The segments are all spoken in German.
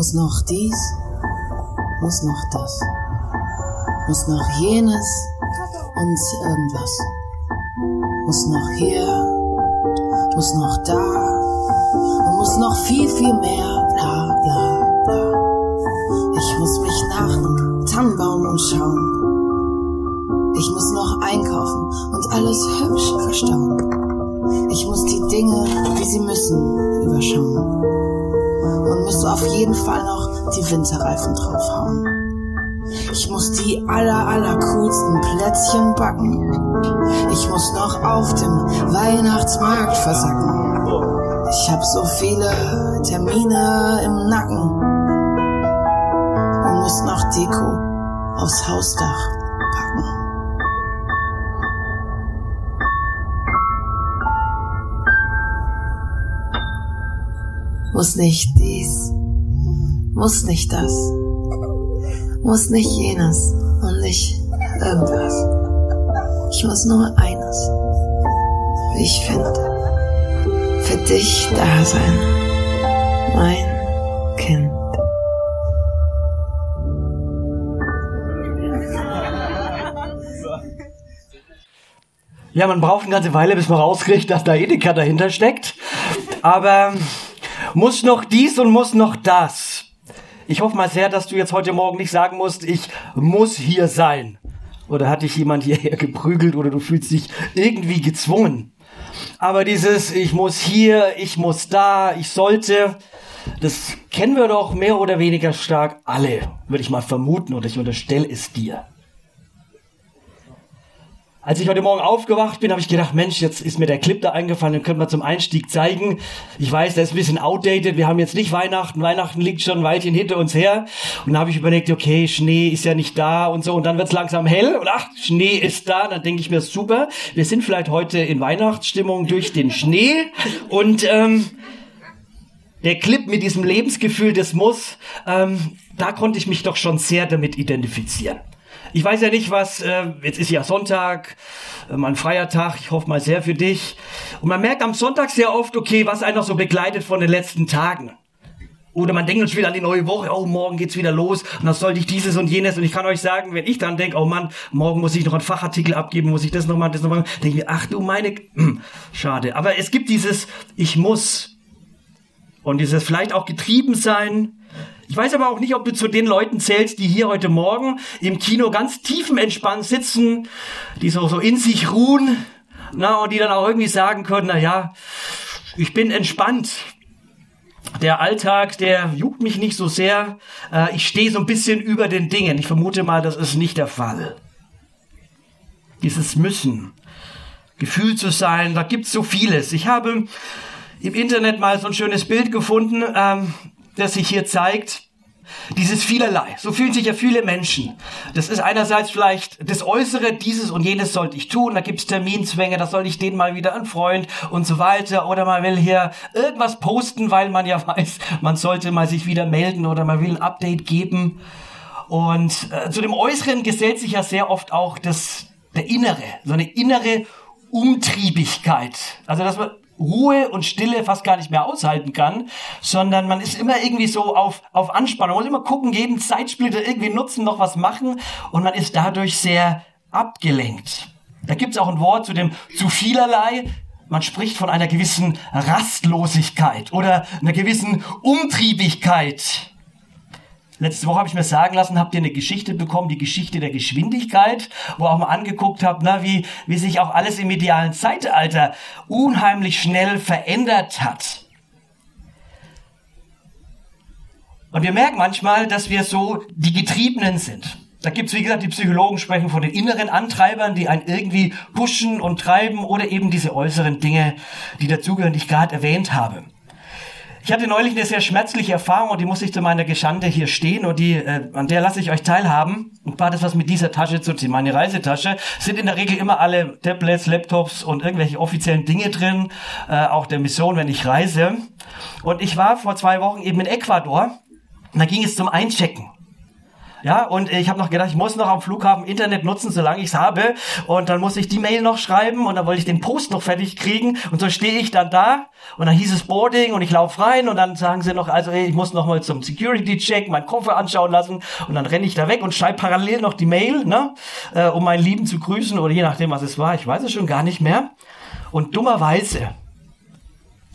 Muss noch dies, muss noch das, muss noch jenes und irgendwas. Muss noch hier, muss noch da und muss noch viel, viel mehr, bla bla bla. Ich muss mich nach einem Tannenbaum umschauen. Ich muss noch einkaufen und alles hübsch verstauen. Ich muss die Dinge, wie sie müssen, überschauen. Und muss auf jeden Fall noch die Winterreifen draufhauen. Ich muss die aller, aller coolsten Plätzchen backen. Ich muss noch auf dem Weihnachtsmarkt versacken. Ich hab so viele Termine im Nacken. Und muss noch Deko aufs Hausdach Muss nicht dies, muss nicht das, muss nicht jenes und nicht irgendwas. Ich muss nur eines, wie ich finde, für dich da sein, mein Kind. Ja, man braucht eine ganze Weile, bis man rauskriegt, dass da Edeka dahinter steckt. Aber muss noch dies und muss noch das. Ich hoffe mal sehr, dass du jetzt heute Morgen nicht sagen musst, ich muss hier sein. Oder hat dich jemand hierher geprügelt oder du fühlst dich irgendwie gezwungen. Aber dieses ich muss hier, ich muss da, ich sollte, das kennen wir doch mehr oder weniger stark alle, würde ich mal vermuten oder ich unterstelle es dir. Als ich heute Morgen aufgewacht bin, habe ich gedacht, Mensch, jetzt ist mir der Clip da eingefallen, den können wir zum Einstieg zeigen. Ich weiß, der ist ein bisschen outdated, wir haben jetzt nicht Weihnachten, Weihnachten liegt schon ein Weilchen hinter uns her. Und dann habe ich überlegt, okay, Schnee ist ja nicht da und so, und dann wird es langsam hell und ach, Schnee ist da, dann denke ich mir, super, wir sind vielleicht heute in Weihnachtsstimmung durch den Schnee und ähm, der Clip mit diesem Lebensgefühl des Muss, ähm, da konnte ich mich doch schon sehr damit identifizieren. Ich weiß ja nicht, was, äh, jetzt ist ja Sonntag, äh, mein freier Tag, ich hoffe mal sehr für dich. Und man merkt am Sonntag sehr oft, okay, was einen noch so begleitet von den letzten Tagen. Oder man denkt schon wieder an die neue Woche, oh, morgen geht's wieder los und dann sollte ich dieses und jenes. Und ich kann euch sagen, wenn ich dann denke, oh Mann, morgen muss ich noch einen Fachartikel abgeben, muss ich das noch machen, das noch machen, denke ich mir, ach du meine, hm, schade. Aber es gibt dieses, ich muss. Und dieses vielleicht auch getrieben sein, ich weiß aber auch nicht, ob du zu den Leuten zählst, die hier heute Morgen im Kino ganz tiefenentspannt sitzen, die so, so in sich ruhen, na, und die dann auch irgendwie sagen können, na ja, ich bin entspannt. Der Alltag, der juckt mich nicht so sehr. Äh, ich stehe so ein bisschen über den Dingen. Ich vermute mal, das ist nicht der Fall. Dieses Müssen, Gefühl zu sein, da gibt's so vieles. Ich habe im Internet mal so ein schönes Bild gefunden. Ähm, das sich hier zeigt, dieses vielerlei. So fühlen sich ja viele Menschen. Das ist einerseits vielleicht das Äußere, dieses und jenes sollte ich tun, da gibt's Terminzwänge, da soll ich den mal wieder ein Freund und so weiter. Oder man will hier irgendwas posten, weil man ja weiß, man sollte mal sich wieder melden oder man will ein Update geben. Und äh, zu dem Äußeren gesellt sich ja sehr oft auch das, der Innere, so eine innere Umtriebigkeit. Also, dass man Ruhe und Stille fast gar nicht mehr aushalten kann, sondern man ist immer irgendwie so auf, auf Anspannung. Man muss immer gucken, jeden Zeitsplitter irgendwie nutzen, noch was machen und man ist dadurch sehr abgelenkt. Da gibt's auch ein Wort zu dem zu vielerlei. Man spricht von einer gewissen Rastlosigkeit oder einer gewissen Umtriebigkeit. Letzte Woche habe ich mir sagen lassen, habt ihr eine Geschichte bekommen, die Geschichte der Geschwindigkeit, wo auch mal angeguckt habt, na, wie, wie sich auch alles im medialen Zeitalter unheimlich schnell verändert hat. Und wir merken manchmal, dass wir so die Getriebenen sind. Da gibt's wie gesagt, die Psychologen sprechen von den inneren Antreibern, die einen irgendwie pushen und treiben oder eben diese äußeren Dinge, die dazugehören, die ich gerade erwähnt habe. Ich hatte neulich eine sehr schmerzliche Erfahrung und die muss ich zu meiner Geschande hier stehen und die, äh, an der lasse ich euch teilhaben. Und war das was mit dieser Tasche zu tun. Meine Reisetasche sind in der Regel immer alle Tablets, Laptops und irgendwelche offiziellen Dinge drin, äh, auch der Mission, wenn ich reise. Und ich war vor zwei Wochen eben in Ecuador und da ging es zum Einchecken. Ja, und ich habe noch gedacht, ich muss noch am Flughafen Internet nutzen, solange ich es habe. Und dann muss ich die Mail noch schreiben und dann wollte ich den Post noch fertig kriegen. Und so stehe ich dann da und dann hieß es Boarding und ich laufe rein und dann sagen sie noch, also ich muss noch mal zum Security-Check meinen Koffer anschauen lassen. Und dann renne ich da weg und schreibe parallel noch die Mail, ne, äh, um meinen Lieben zu grüßen oder je nachdem, was es war. Ich weiß es schon gar nicht mehr. Und dummerweise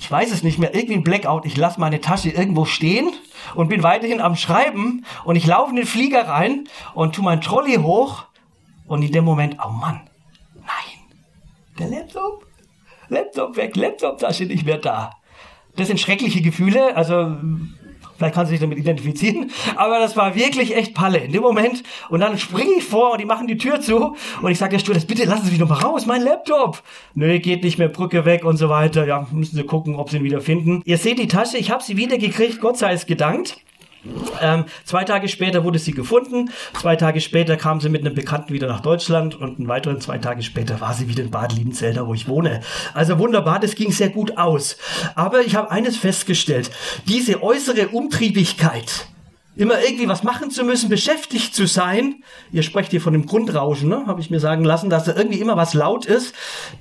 ich weiß es nicht mehr, irgendwie ein Blackout, ich lasse meine Tasche irgendwo stehen und bin weiterhin am Schreiben und ich laufe in den Flieger rein und tu mein Trolley hoch und in dem Moment, oh Mann, nein, der Laptop, Laptop weg, Laptop-Tasche nicht mehr da. Das sind schreckliche Gefühle, also Vielleicht kann sie sich damit identifizieren. Aber das war wirklich echt Palle in dem Moment. Und dann springe ich vor und die machen die Tür zu. Und ich sage der Stewardess, bitte lassen Sie mich noch mal raus, mein Laptop. Nö, geht nicht mehr, Brücke weg und so weiter. Ja, müssen Sie gucken, ob Sie ihn wieder finden. Ihr seht die Tasche, ich habe sie wieder gekriegt, Gott sei es gedankt. Ähm, zwei Tage später wurde sie gefunden. Zwei Tage später kam sie mit einem Bekannten wieder nach Deutschland und einen weiteren zwei Tage später war sie wieder in Bad Liebenzell, wo ich wohne. Also wunderbar, das ging sehr gut aus. Aber ich habe eines festgestellt. Diese äußere Umtriebigkeit, immer irgendwie was machen zu müssen, beschäftigt zu sein. Ihr sprecht hier von dem Grundrauschen, ne? habe ich mir sagen lassen, dass da irgendwie immer was laut ist.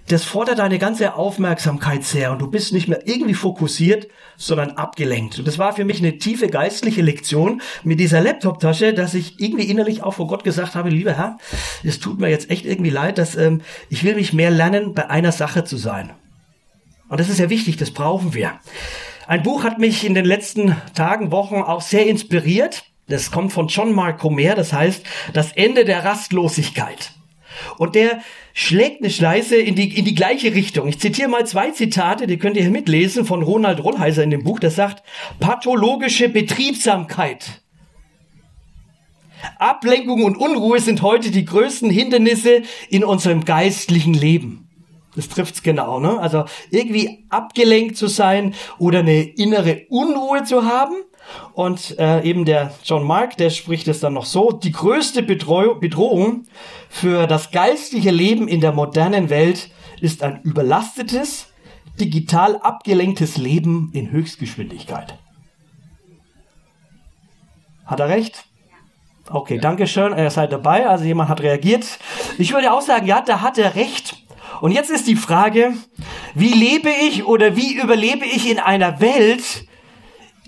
Das fordert deine ganze Aufmerksamkeit sehr und du bist nicht mehr irgendwie fokussiert, sondern abgelenkt. Und das war für mich eine tiefe geistliche Lektion mit dieser Laptop-Tasche, dass ich irgendwie innerlich auch vor Gott gesagt habe, lieber Herr, es tut mir jetzt echt irgendwie leid, dass ähm, ich will mich mehr lernen, bei einer Sache zu sein. Und das ist ja wichtig, das brauchen wir. Ein Buch hat mich in den letzten Tagen, Wochen auch sehr inspiriert. Das kommt von John Mark Comer, das heißt Das Ende der Rastlosigkeit. Und der schlägt eine Schleiße in die, in die gleiche Richtung. Ich zitiere mal zwei Zitate, die könnt ihr hier mitlesen von Ronald Rollheiser in dem Buch. Das sagt, pathologische Betriebsamkeit. Ablenkung und Unruhe sind heute die größten Hindernisse in unserem geistlichen Leben. Das trifft's genau, ne? Also irgendwie abgelenkt zu sein oder eine innere Unruhe zu haben. Und äh, eben der John Mark, der spricht es dann noch so, die größte Bedrohung, Bedrohung für das geistliche Leben in der modernen Welt ist ein überlastetes, digital abgelenktes Leben in Höchstgeschwindigkeit. Hat er recht? Okay, danke schön, ihr seid dabei, also jemand hat reagiert. Ich würde auch sagen, ja, da hat er recht. Und jetzt ist die Frage, wie lebe ich oder wie überlebe ich in einer Welt,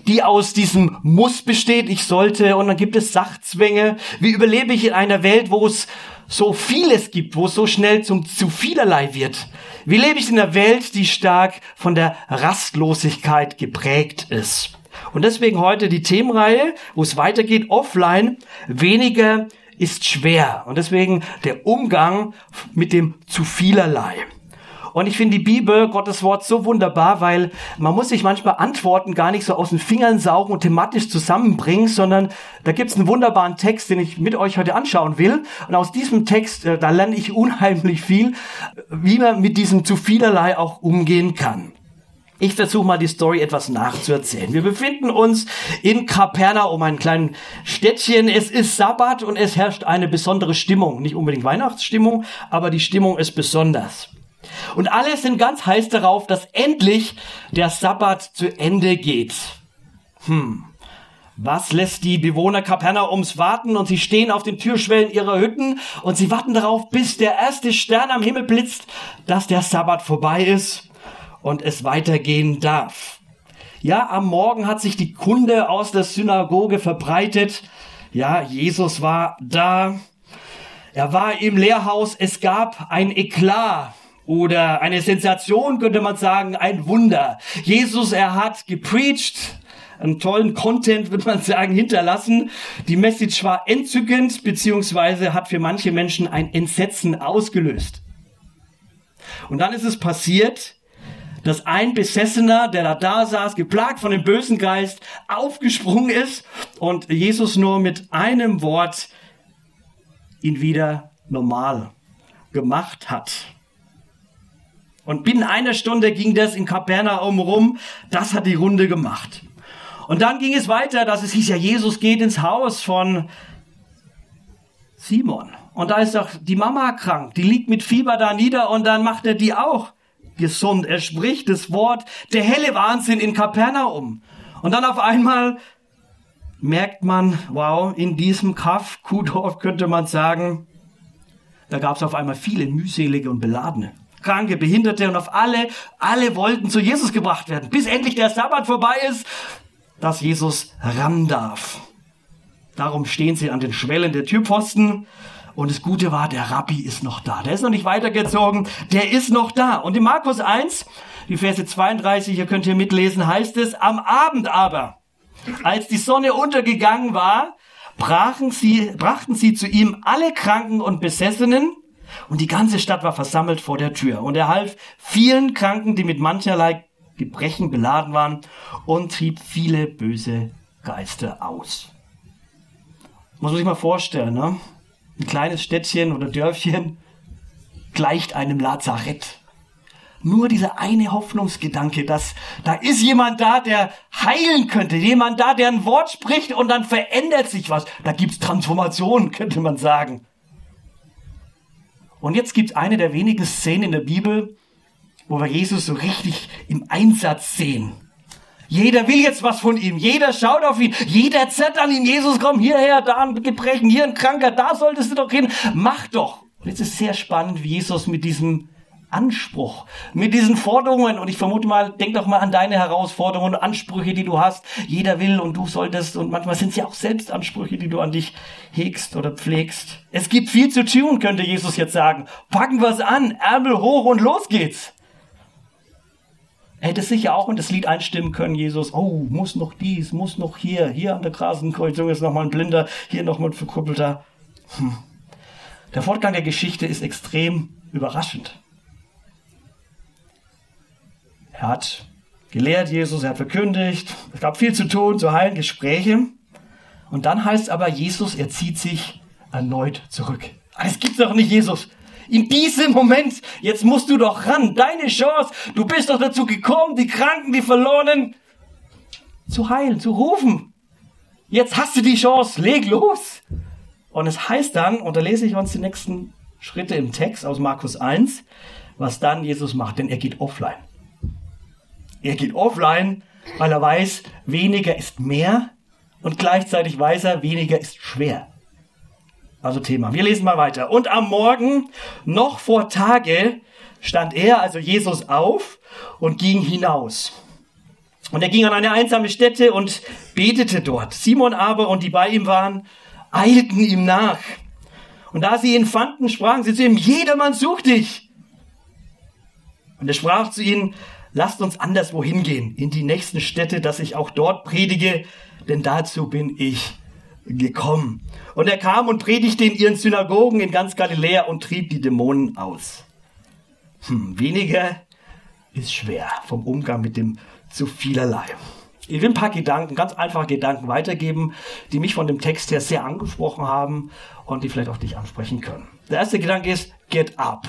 die aus diesem Muss besteht, ich sollte, und dann gibt es Sachzwänge. Wie überlebe ich in einer Welt, wo es so vieles gibt, wo es so schnell zum zu vielerlei wird? Wie lebe ich in einer Welt, die stark von der Rastlosigkeit geprägt ist? Und deswegen heute die Themenreihe, wo es weitergeht, offline, weniger ist schwer. Und deswegen der Umgang mit dem zu vielerlei. Und ich finde die Bibel, Gottes Wort, so wunderbar, weil man muss sich manchmal Antworten gar nicht so aus den Fingern saugen und thematisch zusammenbringen, sondern da gibt es einen wunderbaren Text, den ich mit euch heute anschauen will. Und aus diesem Text, äh, da lerne ich unheimlich viel, wie man mit diesem zu vielerlei auch umgehen kann. Ich versuche mal die Story etwas nachzuerzählen. Wir befinden uns in Kapernaum, ein kleines Städtchen. Es ist Sabbat und es herrscht eine besondere Stimmung. Nicht unbedingt Weihnachtsstimmung, aber die Stimmung ist besonders. Und alle sind ganz heiß darauf, dass endlich der Sabbat zu Ende geht. Hm. Was lässt die Bewohner Kapernaums warten und sie stehen auf den Türschwellen ihrer Hütten und sie warten darauf, bis der erste Stern am Himmel blitzt, dass der Sabbat vorbei ist und es weitergehen darf. Ja, am Morgen hat sich die Kunde aus der Synagoge verbreitet. Ja, Jesus war da. Er war im Lehrhaus. Es gab ein Eklat oder eine Sensation, könnte man sagen, ein Wunder. Jesus, er hat gepreacht, einen tollen Content, würde man sagen, hinterlassen. Die Message war entzückend, beziehungsweise hat für manche Menschen ein Entsetzen ausgelöst. Und dann ist es passiert, dass ein Besessener, der da, da saß, geplagt von dem bösen Geist, aufgesprungen ist und Jesus nur mit einem Wort ihn wieder normal gemacht hat. Und binnen einer Stunde ging das in Kapernaum rum. Das hat die Runde gemacht. Und dann ging es weiter, dass es hieß ja, Jesus geht ins Haus von Simon. Und da ist doch die Mama krank. Die liegt mit Fieber da nieder und dann macht er die auch gesund. Er spricht das Wort, der helle Wahnsinn in Kapernaum. Und dann auf einmal merkt man, wow, in diesem Kaff, Kuhdorf könnte man sagen, da gab es auf einmal viele mühselige und beladene. Kranke, Behinderte und auf alle, alle wollten zu Jesus gebracht werden, bis endlich der Sabbat vorbei ist, dass Jesus ran darf. Darum stehen sie an den Schwellen der Türpfosten. Und das Gute war, der Rabbi ist noch da. Der ist noch nicht weitergezogen, der ist noch da. Und in Markus 1, die Verse 32, hier könnt ihr mitlesen, heißt es, am Abend aber, als die Sonne untergegangen war, brachen sie, brachten sie zu ihm alle Kranken und Besessenen, und die ganze Stadt war versammelt vor der Tür. Und er half vielen Kranken, die mit mancherlei Gebrechen beladen waren, und trieb viele böse Geister aus. Muss man sich mal vorstellen, ne? Ein kleines Städtchen oder Dörfchen gleicht einem Lazarett. Nur dieser eine Hoffnungsgedanke, dass da ist jemand da, der heilen könnte, jemand da, der ein Wort spricht und dann verändert sich was. Da gibt's Transformation, könnte man sagen. Und jetzt gibt's eine der wenigen Szenen in der Bibel, wo wir Jesus so richtig im Einsatz sehen. Jeder will jetzt was von ihm. Jeder schaut auf ihn. Jeder zerrt an ihm. Jesus, komm hierher, da ein Gebrechen, hier ein Kranker, da solltest du doch hin. Mach doch. Und jetzt ist sehr spannend, wie Jesus mit diesem Anspruch, mit diesen Forderungen, und ich vermute mal, denk doch mal an deine Herausforderungen und Ansprüche, die du hast. Jeder will und du solltest, und manchmal sind es ja auch Selbstansprüche, die du an dich hegst oder pflegst. Es gibt viel zu tun, könnte Jesus jetzt sagen. Packen wir's an, Ärmel hoch und los geht's. Hätte sicher auch in das Lied einstimmen können, Jesus, oh, muss noch dies, muss noch hier, hier an der Grasenkreuzung ist nochmal ein Blinder, hier nochmal ein Verkrüppelter. Hm. Der Fortgang der Geschichte ist extrem überraschend. Er hat gelehrt, Jesus, er hat verkündigt, es gab viel zu tun, zu heilen, Gespräche. Und dann heißt aber, Jesus, er zieht sich erneut zurück. Es gibt doch nicht, Jesus. In diesem Moment, jetzt musst du doch ran, deine Chance. Du bist doch dazu gekommen, die Kranken, die Verlorenen zu heilen, zu rufen. Jetzt hast du die Chance, leg los. Und es heißt dann, und da lese ich uns die nächsten Schritte im Text aus Markus 1, was dann Jesus macht, denn er geht offline. Er geht offline, weil er weiß, weniger ist mehr und gleichzeitig weiß er, weniger ist schwer. Also Thema. Wir lesen mal weiter. Und am Morgen, noch vor Tage, stand er, also Jesus, auf und ging hinaus. Und er ging an eine einsame Stätte und betete dort. Simon aber und die bei ihm waren, eilten ihm nach. Und da sie ihn fanden, sprachen sie zu ihm, jedermann sucht dich. Und er sprach zu ihnen, lasst uns anderswo hingehen, in die nächsten Städte, dass ich auch dort predige, denn dazu bin ich gekommen. Und er kam und predigte in ihren Synagogen in ganz Galiläa und trieb die Dämonen aus. Hm, weniger ist schwer vom Umgang mit dem zu vielerlei. Ich will ein paar Gedanken, ganz einfache Gedanken weitergeben, die mich von dem Text her sehr angesprochen haben und die vielleicht auch dich ansprechen können. Der erste Gedanke ist, get up.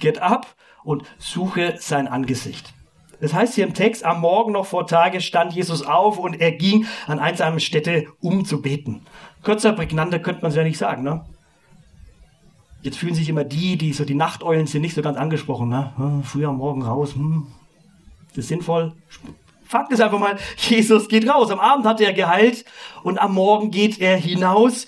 Get up und suche sein Angesicht. Das heißt hier im Text, am Morgen noch vor Tage stand Jesus auf und er ging an einsamen Stätte, um zu beten. Kürzer, prägnanter könnte man es ja nicht sagen, ne? Jetzt fühlen sich immer die, die so die Nachteulen sind, nicht so ganz angesprochen, ne? Hm, früher am Morgen raus, hm. Ist das sinnvoll? Fakt ist einfach mal, Jesus geht raus. Am Abend hat er geheilt und am Morgen geht er hinaus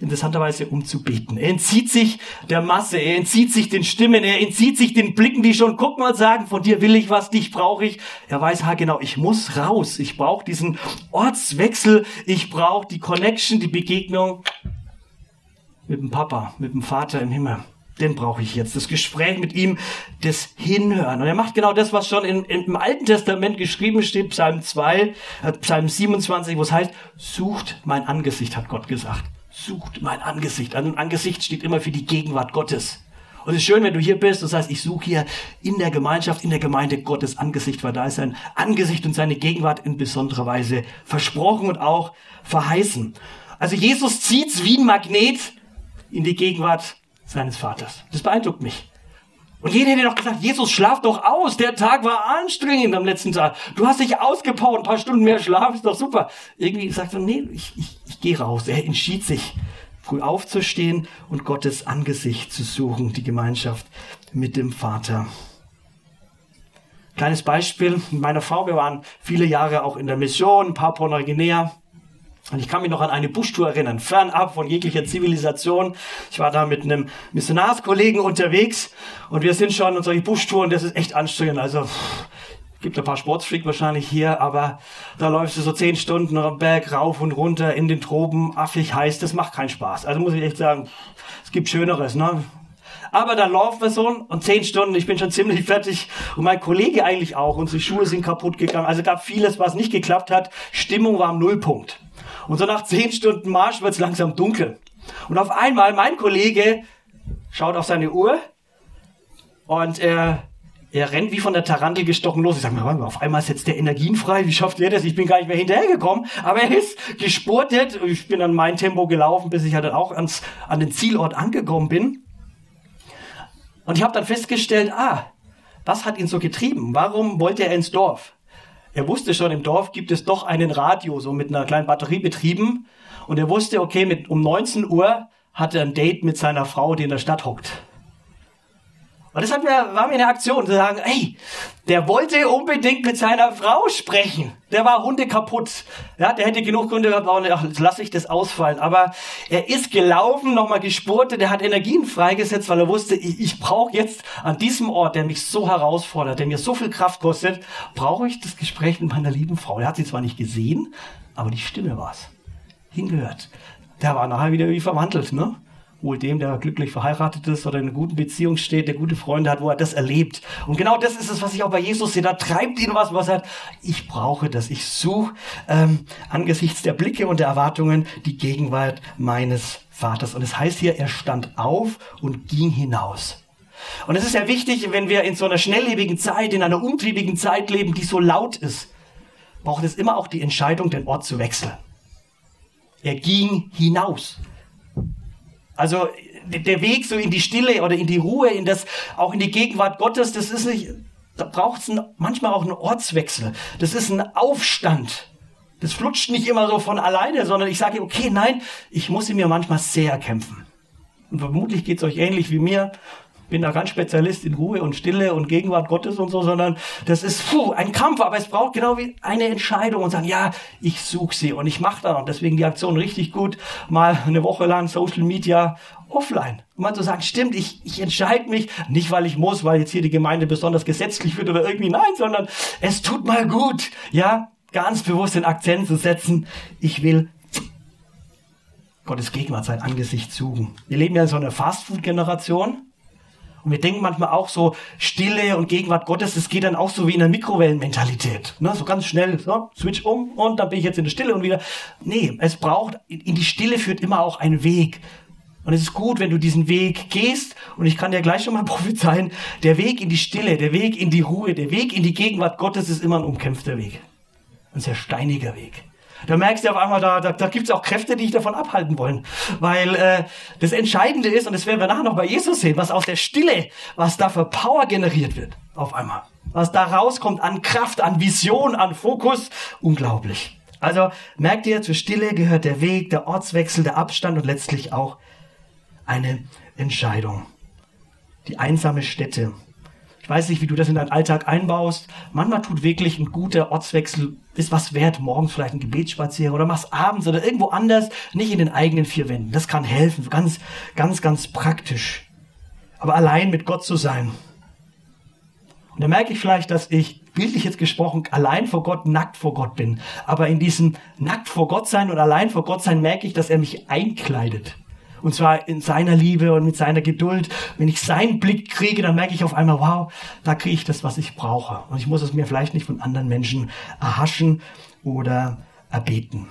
interessanterweise um zu beten. Er entzieht sich der Masse, er entzieht sich den Stimmen, er entzieht sich den Blicken, die schon guck mal sagen, von dir will ich was, dich brauche ich. Er weiß ha genau, ich muss raus, ich brauche diesen Ortswechsel, ich brauche die Connection, die Begegnung mit dem Papa, mit dem Vater im Himmel. Den brauche ich jetzt. Das Gespräch mit ihm, das Hinhören. Und er macht genau das, was schon in, in, im Alten Testament geschrieben steht, Psalm 2, äh, Psalm 27, wo es heißt, sucht mein Angesicht, hat Gott gesagt sucht mein Angesicht. Ein Angesicht steht immer für die Gegenwart Gottes. Und es ist schön, wenn du hier bist. Das heißt, ich suche hier in der Gemeinschaft, in der Gemeinde Gottes Angesicht, weil da ist sein Angesicht und seine Gegenwart in besonderer Weise versprochen und auch verheißen. Also Jesus zieht's wie ein Magnet in die Gegenwart seines Vaters. Das beeindruckt mich. Und jeder hätte doch gesagt, Jesus, schlaf doch aus. Der Tag war anstrengend am letzten Tag. Du hast dich ausgepowert, ein paar Stunden mehr Schlaf ist doch super. Irgendwie sagt er, nee, ich, ich, ich gehe raus. Er entschied sich, früh aufzustehen und Gottes Angesicht zu suchen, die Gemeinschaft mit dem Vater. Kleines Beispiel, mit meiner Frau, wir waren viele Jahre auch in der Mission, Papua-Neuguinea. Und ich kann mich noch an eine Buschtour erinnern, fernab von jeglicher Zivilisation. Ich war da mit einem Missionarskollegen unterwegs und wir sind schon in solche Buschtouren, das ist echt anstrengend. Also pff, gibt ein paar Sportsfreak wahrscheinlich hier, aber da läufst du so zehn Stunden am Berg rauf und runter in den Tropen, affig heiß, das macht keinen Spaß. Also muss ich echt sagen, es gibt Schöneres, ne? Aber dann laufen wir so und zehn Stunden, ich bin schon ziemlich fertig und mein Kollege eigentlich auch. Unsere Schuhe sind kaputt gegangen. Also gab vieles, was nicht geklappt hat. Stimmung war am Nullpunkt. Und so nach zehn Stunden Marsch wird es langsam dunkel. Und auf einmal, mein Kollege schaut auf seine Uhr und er, er rennt wie von der Tarantel gestochen los. Ich sage mir, auf einmal setzt der Energien frei. Wie schafft er das? Ich bin gar nicht mehr hinterhergekommen. Aber er ist gespurtet. Ich bin an mein Tempo gelaufen, bis ich halt auch ans, an den Zielort angekommen bin. Und ich habe dann festgestellt, ah, was hat ihn so getrieben? Warum wollte er ins Dorf? Er wusste schon, im Dorf gibt es doch einen Radio, so mit einer kleinen Batterie betrieben. Und er wusste, okay, mit, um 19 Uhr hat er ein Date mit seiner Frau, die in der Stadt hockt. Und das hat mir, war mir eine Aktion, zu sagen, ey, der wollte unbedingt mit seiner Frau sprechen. Der war Hunde kaputt. Ja, der hätte genug Gründe gehabt, ach, jetzt lasse ich das ausfallen. Aber er ist gelaufen, nochmal gespurtet, der hat Energien freigesetzt, weil er wusste, ich, ich brauche jetzt an diesem Ort, der mich so herausfordert, der mir so viel Kraft kostet, brauche ich das Gespräch mit meiner lieben Frau. Er hat sie zwar nicht gesehen, aber die Stimme war's. Hingehört. Der war nachher wieder wie verwandelt, ne? Wohl dem, der glücklich verheiratet ist oder in einer guten Beziehung steht, der gute Freunde hat, wo er das erlebt. Und genau das ist es, was ich auch bei Jesus sehe. Da treibt ihn was, was er hat. Ich brauche das. Ich suche ähm, angesichts der Blicke und der Erwartungen die Gegenwart meines Vaters. Und es das heißt hier, er stand auf und ging hinaus. Und es ist ja wichtig, wenn wir in so einer schnelllebigen Zeit, in einer umtriebigen Zeit leben, die so laut ist, braucht es immer auch die Entscheidung, den Ort zu wechseln. Er ging hinaus. Also der Weg so in die Stille oder in die Ruhe, in das, auch in die Gegenwart Gottes, das ist nicht, da braucht es manchmal auch einen Ortswechsel. Das ist ein Aufstand. Das flutscht nicht immer so von alleine, sondern ich sage, okay, nein, ich muss ihn mir manchmal sehr erkämpfen. Und vermutlich geht es euch ähnlich wie mir bin da ganz Spezialist in Ruhe und Stille und Gegenwart Gottes und so, sondern das ist puh, ein Kampf, aber es braucht genau wie eine Entscheidung und sagen, ja, ich suche sie und ich mache da und deswegen die Aktion richtig gut, mal eine Woche lang Social Media offline. Und mal zu sagen, stimmt, ich, ich entscheide mich, nicht weil ich muss, weil jetzt hier die Gemeinde besonders gesetzlich wird oder irgendwie, nein, sondern es tut mal gut, ja, ganz bewusst den Akzent zu setzen, ich will Gottes Gegenwart sein Angesicht suchen. Wir leben ja in so einer Fastfood-Generation. Und wir denken manchmal auch so, Stille und Gegenwart Gottes, das geht dann auch so wie in der Mikrowellenmentalität. Ne? So ganz schnell, so, switch um und dann bin ich jetzt in der Stille und wieder. Nee, es braucht, in die Stille führt immer auch ein Weg. Und es ist gut, wenn du diesen Weg gehst. Und ich kann dir gleich schon mal prophezeien, der Weg in die Stille, der Weg in die Ruhe, der Weg in die Gegenwart Gottes ist immer ein umkämpfter Weg. Ein sehr steiniger Weg. Da merkst du auf einmal, da, da, da gibt es auch Kräfte, die dich davon abhalten wollen. Weil äh, das Entscheidende ist, und das werden wir nachher noch bei Jesus sehen, was aus der Stille, was da für Power generiert wird, auf einmal. Was da rauskommt an Kraft, an Vision, an Fokus, unglaublich. Also merkt ihr, zur Stille gehört der Weg, der Ortswechsel, der Abstand und letztlich auch eine Entscheidung. Die einsame Stätte, ich weiß nicht, wie du das in deinen Alltag einbaust. Manchmal tut wirklich ein guter Ortswechsel, ist was wert. Morgens vielleicht ein Gebetsspaziergang oder machst abends oder irgendwo anders, nicht in den eigenen vier Wänden. Das kann helfen, ganz, ganz, ganz praktisch. Aber allein mit Gott zu sein. Und da merke ich vielleicht, dass ich bildlich jetzt gesprochen allein vor Gott, nackt vor Gott bin. Aber in diesem nackt vor Gott sein und allein vor Gott sein merke ich, dass er mich einkleidet. Und zwar in seiner Liebe und mit seiner Geduld. Wenn ich seinen Blick kriege, dann merke ich auf einmal, wow, da kriege ich das, was ich brauche. Und ich muss es mir vielleicht nicht von anderen Menschen erhaschen oder erbeten.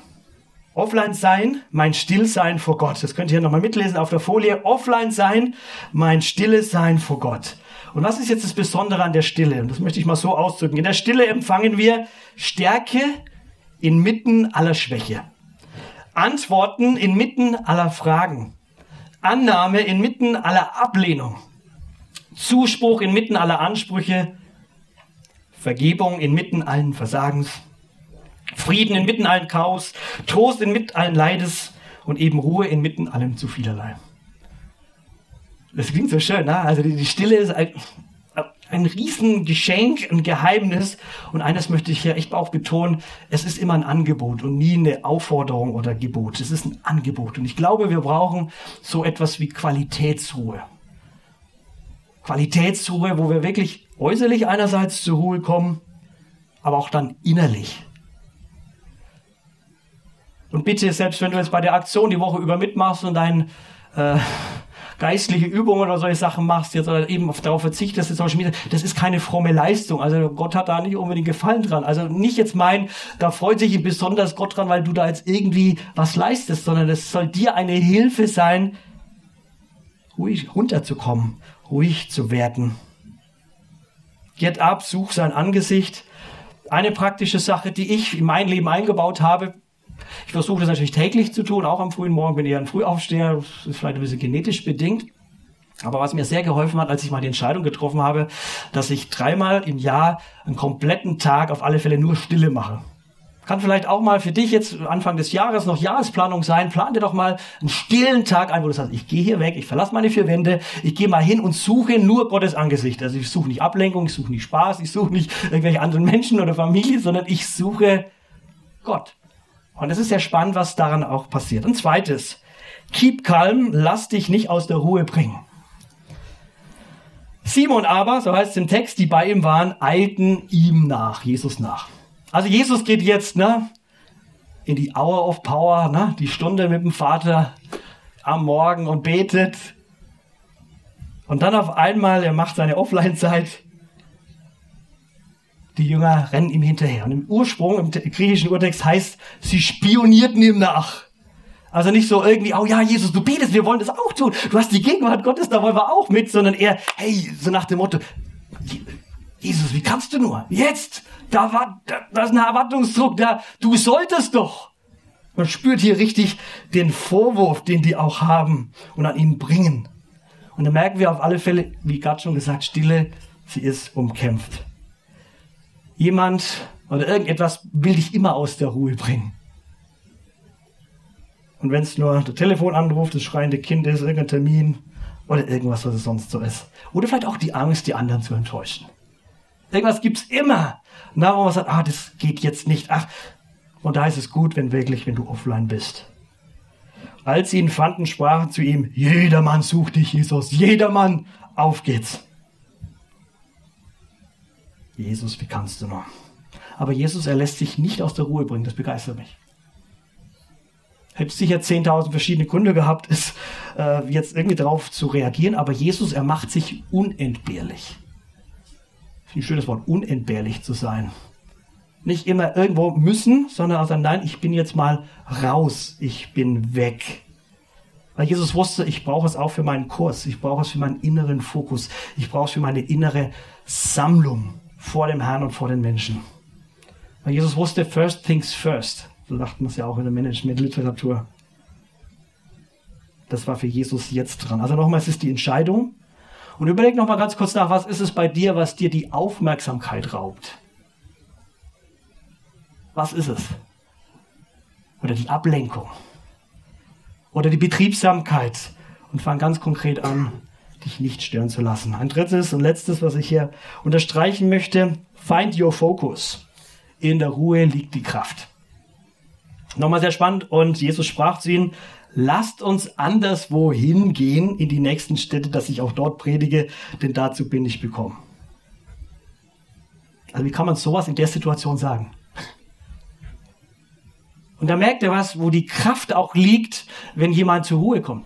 Offline sein, mein Stillsein vor Gott. Das könnt ihr nochmal mitlesen auf der Folie. Offline sein, mein stilles Sein vor Gott. Und was ist jetzt das Besondere an der Stille? Und das möchte ich mal so ausdrücken. In der Stille empfangen wir Stärke inmitten aller Schwäche. Antworten inmitten aller Fragen. Annahme inmitten aller Ablehnung, Zuspruch inmitten aller Ansprüche, Vergebung inmitten allen Versagens, Frieden inmitten allen Chaos, Trost inmitten allen Leides und eben Ruhe inmitten allem zu vielerlei. Das klingt so schön, ne? Also die, Stille ist ein, ein Riesengeschenk, ein Geheimnis. Und eines möchte ich hier echt auch betonen, es ist immer ein Angebot und nie eine Aufforderung oder Gebot. Es ist ein Angebot. Und ich glaube, wir brauchen so etwas wie Qualitätsruhe. Qualitätsruhe, wo wir wirklich äußerlich einerseits zur Ruhe kommen, aber auch dann innerlich. Und bitte, selbst wenn du jetzt bei der Aktion die Woche über mitmachst und dein äh, geistliche Übungen oder solche Sachen machst, jetzt oder eben darauf verzichtest, jetzt Media, das ist keine fromme Leistung. Also Gott hat da nicht unbedingt Gefallen dran. Also nicht jetzt meinen, da freut sich besonders Gott dran, weil du da jetzt irgendwie was leistest, sondern es soll dir eine Hilfe sein, ruhig runterzukommen, ruhig zu werden. Get up, such sein Angesicht. Eine praktische Sache, die ich in mein Leben eingebaut habe, ich versuche das natürlich täglich zu tun, auch am frühen Morgen, bin eher ein Frühaufsteher, das ist vielleicht ein bisschen genetisch bedingt. Aber was mir sehr geholfen hat, als ich mal die Entscheidung getroffen habe, dass ich dreimal im Jahr einen kompletten Tag auf alle Fälle nur Stille mache. Kann vielleicht auch mal für dich jetzt Anfang des Jahres noch Jahresplanung sein. Plan dir doch mal einen stillen Tag ein, wo du sagst, ich gehe hier weg, ich verlasse meine vier Wände, ich gehe mal hin und suche nur Gottes Angesicht. Also ich suche nicht Ablenkung, ich suche nicht Spaß, ich suche nicht irgendwelche anderen Menschen oder Familie, sondern ich suche Gott. Und es ist sehr spannend, was daran auch passiert. Und zweites, keep calm, lass dich nicht aus der Ruhe bringen. Simon aber, so heißt es im Text, die bei ihm waren, eilten ihm nach, Jesus nach. Also Jesus geht jetzt ne, in die Hour of Power, ne, die Stunde mit dem Vater am Morgen und betet. Und dann auf einmal, er macht seine Offline-Zeit die Jünger rennen ihm hinterher. Und im Ursprung, im griechischen Urtext heißt, sie spionierten ihm nach. Also nicht so irgendwie, oh ja, Jesus, du betest, wir wollen das auch tun. Du hast die Gegenwart Gottes, da wollen wir auch mit, sondern eher, hey, so nach dem Motto, Jesus, wie kannst du nur? Jetzt, da war, da, da ist ein Erwartungsdruck, da, du solltest doch. Man spürt hier richtig den Vorwurf, den die auch haben und an ihnen bringen. Und da merken wir auf alle Fälle, wie gerade schon gesagt, Stille, sie ist umkämpft. Jemand oder irgendetwas will dich immer aus der Ruhe bringen. Und wenn es nur der Telefonanruf, das schreiende Kind ist, irgendein Termin oder irgendwas, was es sonst so ist. Oder vielleicht auch die Angst, die anderen zu enttäuschen. Irgendwas gibt's immer. Und da, wo man sagt, ah, das geht jetzt nicht. Ach, und da ist es gut, wenn wirklich, wenn du offline bist. Als sie ihn fanden, sprachen zu ihm, jedermann sucht dich, Jesus, jedermann, auf geht's. Jesus, wie kannst du nur? Aber Jesus, er lässt sich nicht aus der Ruhe bringen, das begeistert mich. Hätte sicher 10.000 verschiedene Gründe gehabt, ist, äh, jetzt irgendwie darauf zu reagieren, aber Jesus, er macht sich unentbehrlich. Ein schönes Wort, unentbehrlich zu sein. Nicht immer irgendwo müssen, sondern auch sagen, nein, ich bin jetzt mal raus, ich bin weg. Weil Jesus wusste, ich brauche es auch für meinen Kurs, ich brauche es für meinen inneren Fokus, ich brauche es für meine innere Sammlung vor dem Herrn und vor den Menschen. Weil Jesus wusste, first things first. So sagt man es ja auch in der Management-Literatur. Das war für Jesus jetzt dran. Also nochmal, es ist die Entscheidung. Und überleg nochmal ganz kurz nach, was ist es bei dir, was dir die Aufmerksamkeit raubt? Was ist es? Oder die Ablenkung? Oder die Betriebsamkeit? Und fang ganz konkret an, dich nicht stören zu lassen. Ein drittes und letztes, was ich hier unterstreichen möchte, find your focus. In der Ruhe liegt die Kraft. Nochmal sehr spannend und Jesus sprach zu ihnen, lasst uns anderswo hingehen in die nächsten Städte, dass ich auch dort predige, denn dazu bin ich gekommen. Also wie kann man sowas in der Situation sagen? Und da merkt er was, wo die Kraft auch liegt, wenn jemand zur Ruhe kommt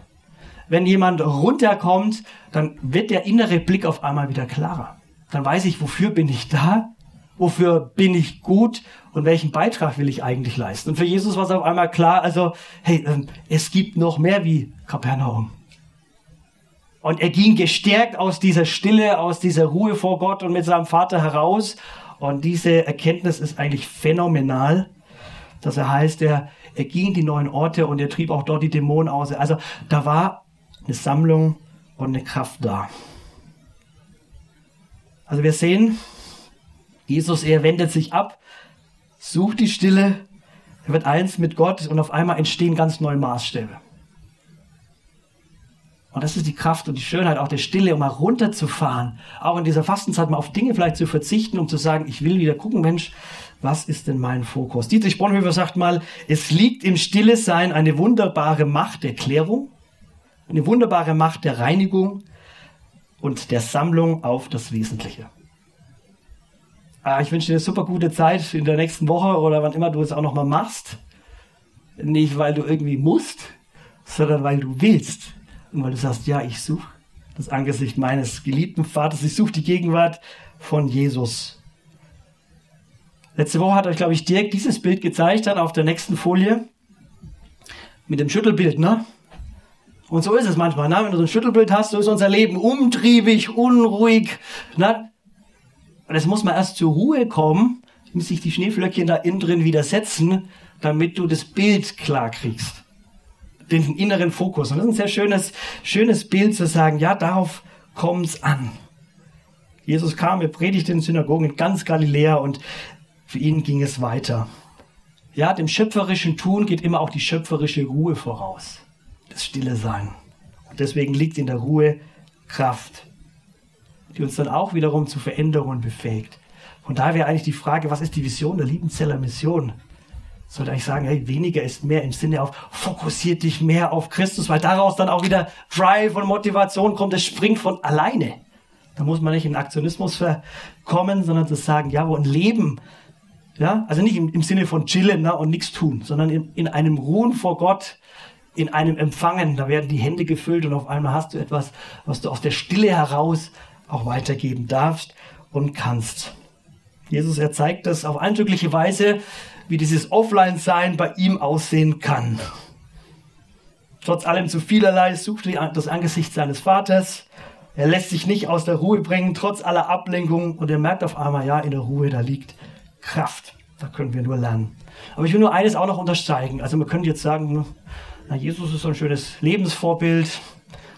wenn jemand runterkommt, dann wird der innere Blick auf einmal wieder klarer. Dann weiß ich, wofür bin ich da, wofür bin ich gut und welchen Beitrag will ich eigentlich leisten. Und für Jesus war es auf einmal klar, also, hey, ähm, es gibt noch mehr wie Kapernaum. Und er ging gestärkt aus dieser Stille, aus dieser Ruhe vor Gott und mit seinem Vater heraus. Und diese Erkenntnis ist eigentlich phänomenal, dass er heißt, er, er ging in die neuen Orte und er trieb auch dort die Dämonen aus. Also da war eine Sammlung und eine Kraft da. Also wir sehen, Jesus, er wendet sich ab, sucht die Stille, er wird eins mit Gott und auf einmal entstehen ganz neue Maßstäbe. Und das ist die Kraft und die Schönheit auch der Stille, um mal runterzufahren, auch in dieser Fastenzeit mal auf Dinge vielleicht zu verzichten, um zu sagen, ich will wieder gucken, Mensch, was ist denn mein Fokus? Dietrich Bonhoeffer sagt mal, es liegt im Stille Sein eine wunderbare Macht der Klärung, eine wunderbare Macht der Reinigung und der Sammlung auf das Wesentliche. Ah, ich wünsche dir eine super gute Zeit in der nächsten Woche oder wann immer du es auch nochmal machst. Nicht, weil du irgendwie musst, sondern weil du willst. Und weil du sagst, ja, ich suche das Angesicht meines geliebten Vaters, ich suche die Gegenwart von Jesus. Letzte Woche hat euch, glaube ich, Dirk dieses Bild gezeigt, dann auf der nächsten Folie. Mit dem Schüttelbild, ne? Und so ist es manchmal, ne? Wenn du so ein Schüttelbild hast, so ist unser Leben umtriebig, unruhig, ne? Und es muss man erst zur Ruhe kommen, muss sich die Schneeflöckchen da innen drin widersetzen, damit du das Bild klar kriegst den inneren Fokus. Und das ist ein sehr schönes, schönes Bild zu sagen, ja, darauf kommt es an. Jesus kam, er predigte in Synagogen in ganz Galiläa und für ihn ging es weiter. Ja, dem schöpferischen Tun geht immer auch die schöpferische Ruhe voraus. Das Stille Sein. Und deswegen liegt in der Ruhe Kraft, die uns dann auch wiederum zu Veränderungen befähigt. Von daher wäre eigentlich die Frage, was ist die Vision der Liebenzeller Mission? sollte eigentlich sagen, hey, weniger ist mehr im Sinne auf, fokussiert dich mehr auf Christus, weil daraus dann auch wieder Drive und Motivation kommt, es springt von alleine. Da muss man nicht in Aktionismus verkommen, sondern zu sagen, ja, wo ein Leben, ja, also nicht im, im Sinne von chillen ne, und nichts tun, sondern in, in einem Ruhen vor Gott, in einem Empfangen, da werden die Hände gefüllt und auf einmal hast du etwas, was du aus der Stille heraus auch weitergeben darfst und kannst. Jesus, er zeigt das auf eindrückliche Weise wie dieses Offline-Sein bei ihm aussehen kann. Trotz allem zu vielerlei sucht er das Angesicht seines Vaters. Er lässt sich nicht aus der Ruhe bringen, trotz aller Ablenkung. Und er merkt auf einmal, ja, in der Ruhe, da liegt Kraft. Da können wir nur lernen. Aber ich will nur eines auch noch untersteigen. Also man könnte jetzt sagen, na, Jesus ist so ein schönes Lebensvorbild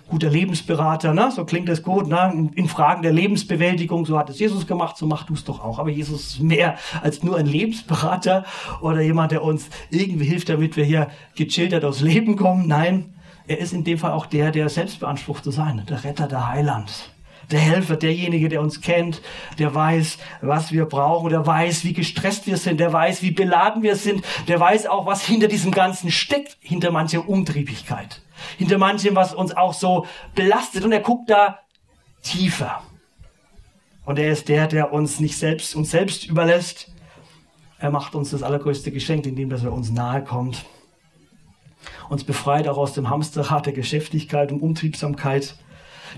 guter Lebensberater, ne? so klingt es gut, ne? In, Fragen der Lebensbewältigung, so hat es Jesus gemacht, so mach du es doch auch. Aber Jesus ist mehr als nur ein Lebensberater oder jemand, der uns irgendwie hilft, damit wir hier gechillter aufs Leben kommen. Nein, er ist in dem Fall auch der, der selbst beansprucht zu sein, der Retter, der Heiland. Der Helfer, derjenige, der uns kennt, der weiß, was wir brauchen, der weiß, wie gestresst wir sind, der weiß, wie beladen wir sind, der weiß auch, was hinter diesem Ganzen steckt, hinter mancher Umtriebigkeit hinter manchem, was uns auch so belastet. Und er guckt da tiefer. Und er ist der, der uns nicht selbst uns selbst überlässt. Er macht uns das allergrößte Geschenk, indem dass er uns nahe kommt. Uns befreit auch aus dem Hamsterrad der Geschäftigkeit und Umtriebsamkeit.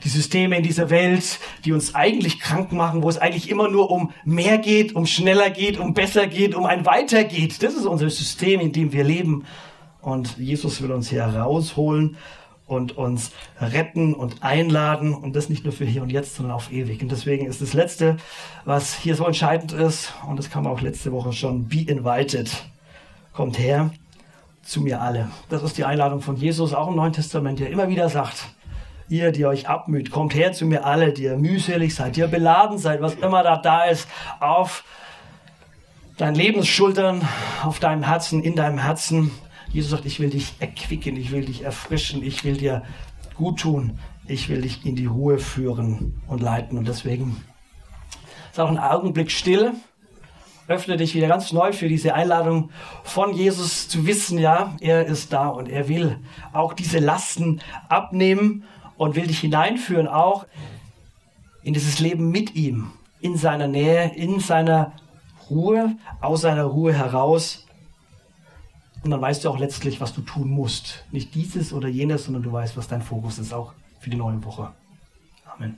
Die Systeme in dieser Welt, die uns eigentlich krank machen, wo es eigentlich immer nur um mehr geht, um schneller geht, um besser geht, um ein Weiter geht. Das ist unser System, in dem wir leben. Und Jesus will uns hier rausholen und uns retten und einladen und das nicht nur für hier und jetzt, sondern auf ewig. Und deswegen ist das Letzte, was hier so entscheidend ist, und das kam auch letzte Woche schon, be invited. Kommt her zu mir alle. Das ist die Einladung von Jesus, auch im Neuen Testament, der immer wieder sagt, ihr, die euch abmüht, kommt her zu mir alle, die ihr mühselig seid, die ihr beladen seid, was immer da da ist, auf deinen Lebensschultern, auf deinem Herzen, in deinem Herzen Jesus sagt, ich will dich erquicken, ich will dich erfrischen, ich will dir gut tun, ich will dich in die Ruhe führen und leiten. Und deswegen ist auch ein Augenblick still. Öffne dich wieder ganz neu für diese Einladung von Jesus zu wissen, ja, er ist da und er will auch diese Lasten abnehmen und will dich hineinführen auch in dieses Leben mit ihm, in seiner Nähe, in seiner Ruhe, aus seiner Ruhe heraus und dann weißt du auch letztlich, was du tun musst. Nicht dieses oder jenes, sondern du weißt, was dein Fokus ist, auch für die neue Woche. Amen.